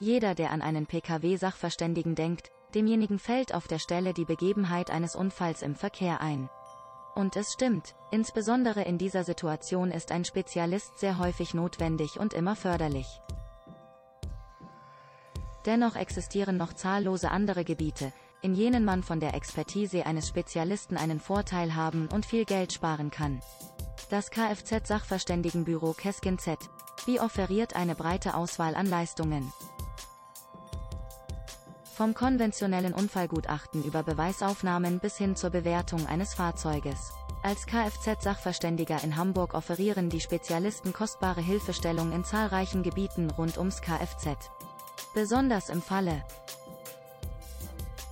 Jeder, der an einen Pkw-Sachverständigen denkt, demjenigen fällt auf der Stelle die Begebenheit eines Unfalls im Verkehr ein. Und es stimmt, insbesondere in dieser Situation ist ein Spezialist sehr häufig notwendig und immer förderlich. Dennoch existieren noch zahllose andere Gebiete, in jenen man von der Expertise eines Spezialisten einen Vorteil haben und viel Geld sparen kann. Das Kfz-Sachverständigenbüro Keskin Z. Wie offeriert eine breite Auswahl an Leistungen. Vom konventionellen Unfallgutachten über Beweisaufnahmen bis hin zur Bewertung eines Fahrzeuges. Als Kfz-Sachverständiger in Hamburg offerieren die Spezialisten kostbare Hilfestellung in zahlreichen Gebieten rund ums Kfz. Besonders im Falle,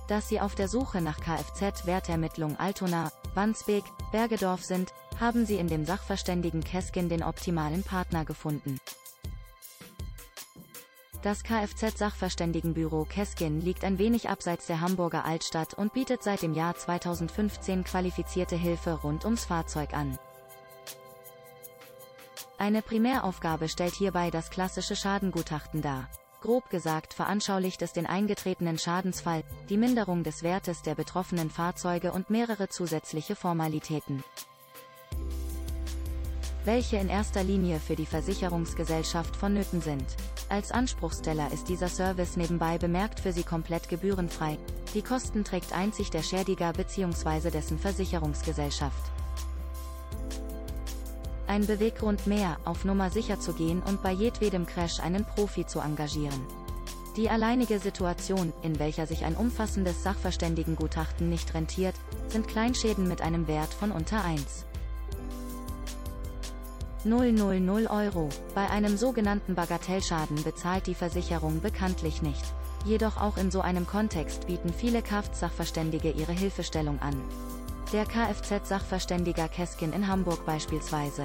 dass Sie auf der Suche nach Kfz-Wertermittlung Altona, Wandsbek, Bergedorf sind, haben Sie in dem Sachverständigen Keskin den optimalen Partner gefunden. Das Kfz-Sachverständigenbüro Keskin liegt ein wenig abseits der Hamburger Altstadt und bietet seit dem Jahr 2015 qualifizierte Hilfe rund ums Fahrzeug an. Eine Primäraufgabe stellt hierbei das klassische Schadengutachten dar. Grob gesagt veranschaulicht es den eingetretenen Schadensfall, die Minderung des Wertes der betroffenen Fahrzeuge und mehrere zusätzliche Formalitäten. Welche in erster Linie für die Versicherungsgesellschaft vonnöten sind. Als Anspruchsteller ist dieser Service nebenbei bemerkt für Sie komplett gebührenfrei. Die Kosten trägt einzig der Schädiger bzw. dessen Versicherungsgesellschaft. Ein Beweggrund mehr, auf Nummer sicher zu gehen und bei jedwedem Crash einen Profi zu engagieren. Die alleinige Situation, in welcher sich ein umfassendes Sachverständigengutachten nicht rentiert, sind Kleinschäden mit einem Wert von unter 1. 000 Euro. Bei einem sogenannten Bagatellschaden bezahlt die Versicherung bekanntlich nicht. Jedoch auch in so einem Kontext bieten viele Kfz-Sachverständige ihre Hilfestellung an. Der Kfz-Sachverständiger Keskin in Hamburg beispielsweise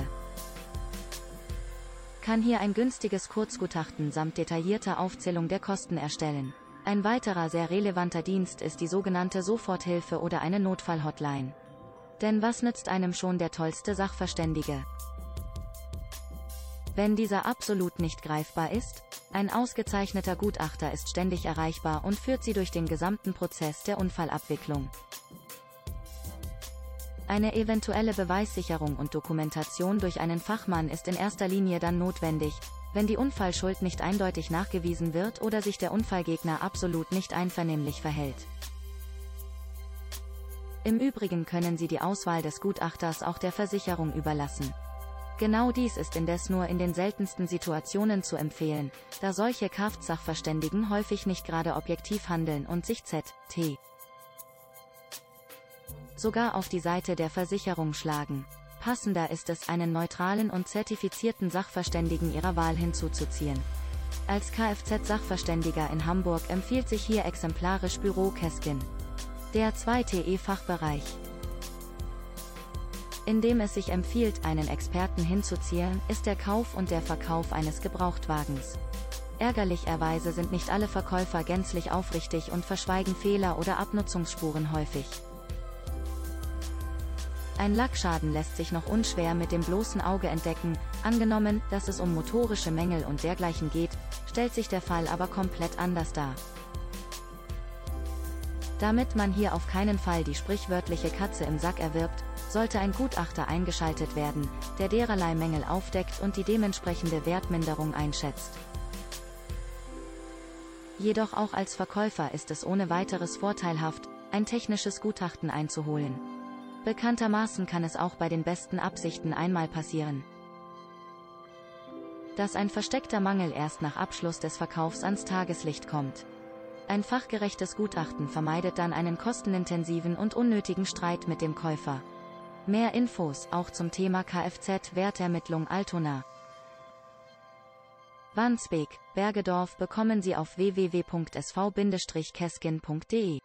kann hier ein günstiges Kurzgutachten samt detaillierter Aufzählung der Kosten erstellen. Ein weiterer sehr relevanter Dienst ist die sogenannte Soforthilfe oder eine Notfallhotline. Denn was nützt einem schon der tollste Sachverständige? Wenn dieser absolut nicht greifbar ist, ein ausgezeichneter Gutachter ist ständig erreichbar und führt sie durch den gesamten Prozess der Unfallabwicklung. Eine eventuelle Beweissicherung und Dokumentation durch einen Fachmann ist in erster Linie dann notwendig, wenn die Unfallschuld nicht eindeutig nachgewiesen wird oder sich der Unfallgegner absolut nicht einvernehmlich verhält. Im Übrigen können Sie die Auswahl des Gutachters auch der Versicherung überlassen. Genau dies ist indes nur in den seltensten Situationen zu empfehlen, da solche Kfz-Sachverständigen häufig nicht gerade objektiv handeln und sich Z.T sogar auf die Seite der Versicherung schlagen. Passender ist es, einen neutralen und zertifizierten Sachverständigen ihrer Wahl hinzuzuziehen. Als Kfz-Sachverständiger in Hamburg empfiehlt sich hier exemplarisch Büro Keskin. Der 2TE-Fachbereich. In dem es sich empfiehlt, einen Experten hinzuziehen, ist der Kauf und der Verkauf eines Gebrauchtwagens. Ärgerlicherweise sind nicht alle Verkäufer gänzlich aufrichtig und verschweigen Fehler oder Abnutzungsspuren häufig. Ein Lackschaden lässt sich noch unschwer mit dem bloßen Auge entdecken, angenommen, dass es um motorische Mängel und dergleichen geht, stellt sich der Fall aber komplett anders dar. Damit man hier auf keinen Fall die sprichwörtliche Katze im Sack erwirbt, sollte ein Gutachter eingeschaltet werden, der dererlei Mängel aufdeckt und die dementsprechende Wertminderung einschätzt. Jedoch auch als Verkäufer ist es ohne weiteres vorteilhaft, ein technisches Gutachten einzuholen. Bekanntermaßen kann es auch bei den besten Absichten einmal passieren, dass ein versteckter Mangel erst nach Abschluss des Verkaufs ans Tageslicht kommt. Ein fachgerechtes Gutachten vermeidet dann einen kostenintensiven und unnötigen Streit mit dem Käufer. Mehr Infos auch zum Thema Kfz-Wertermittlung Altona. Wandsbek, Bergedorf bekommen Sie auf www.sv-keskin.de.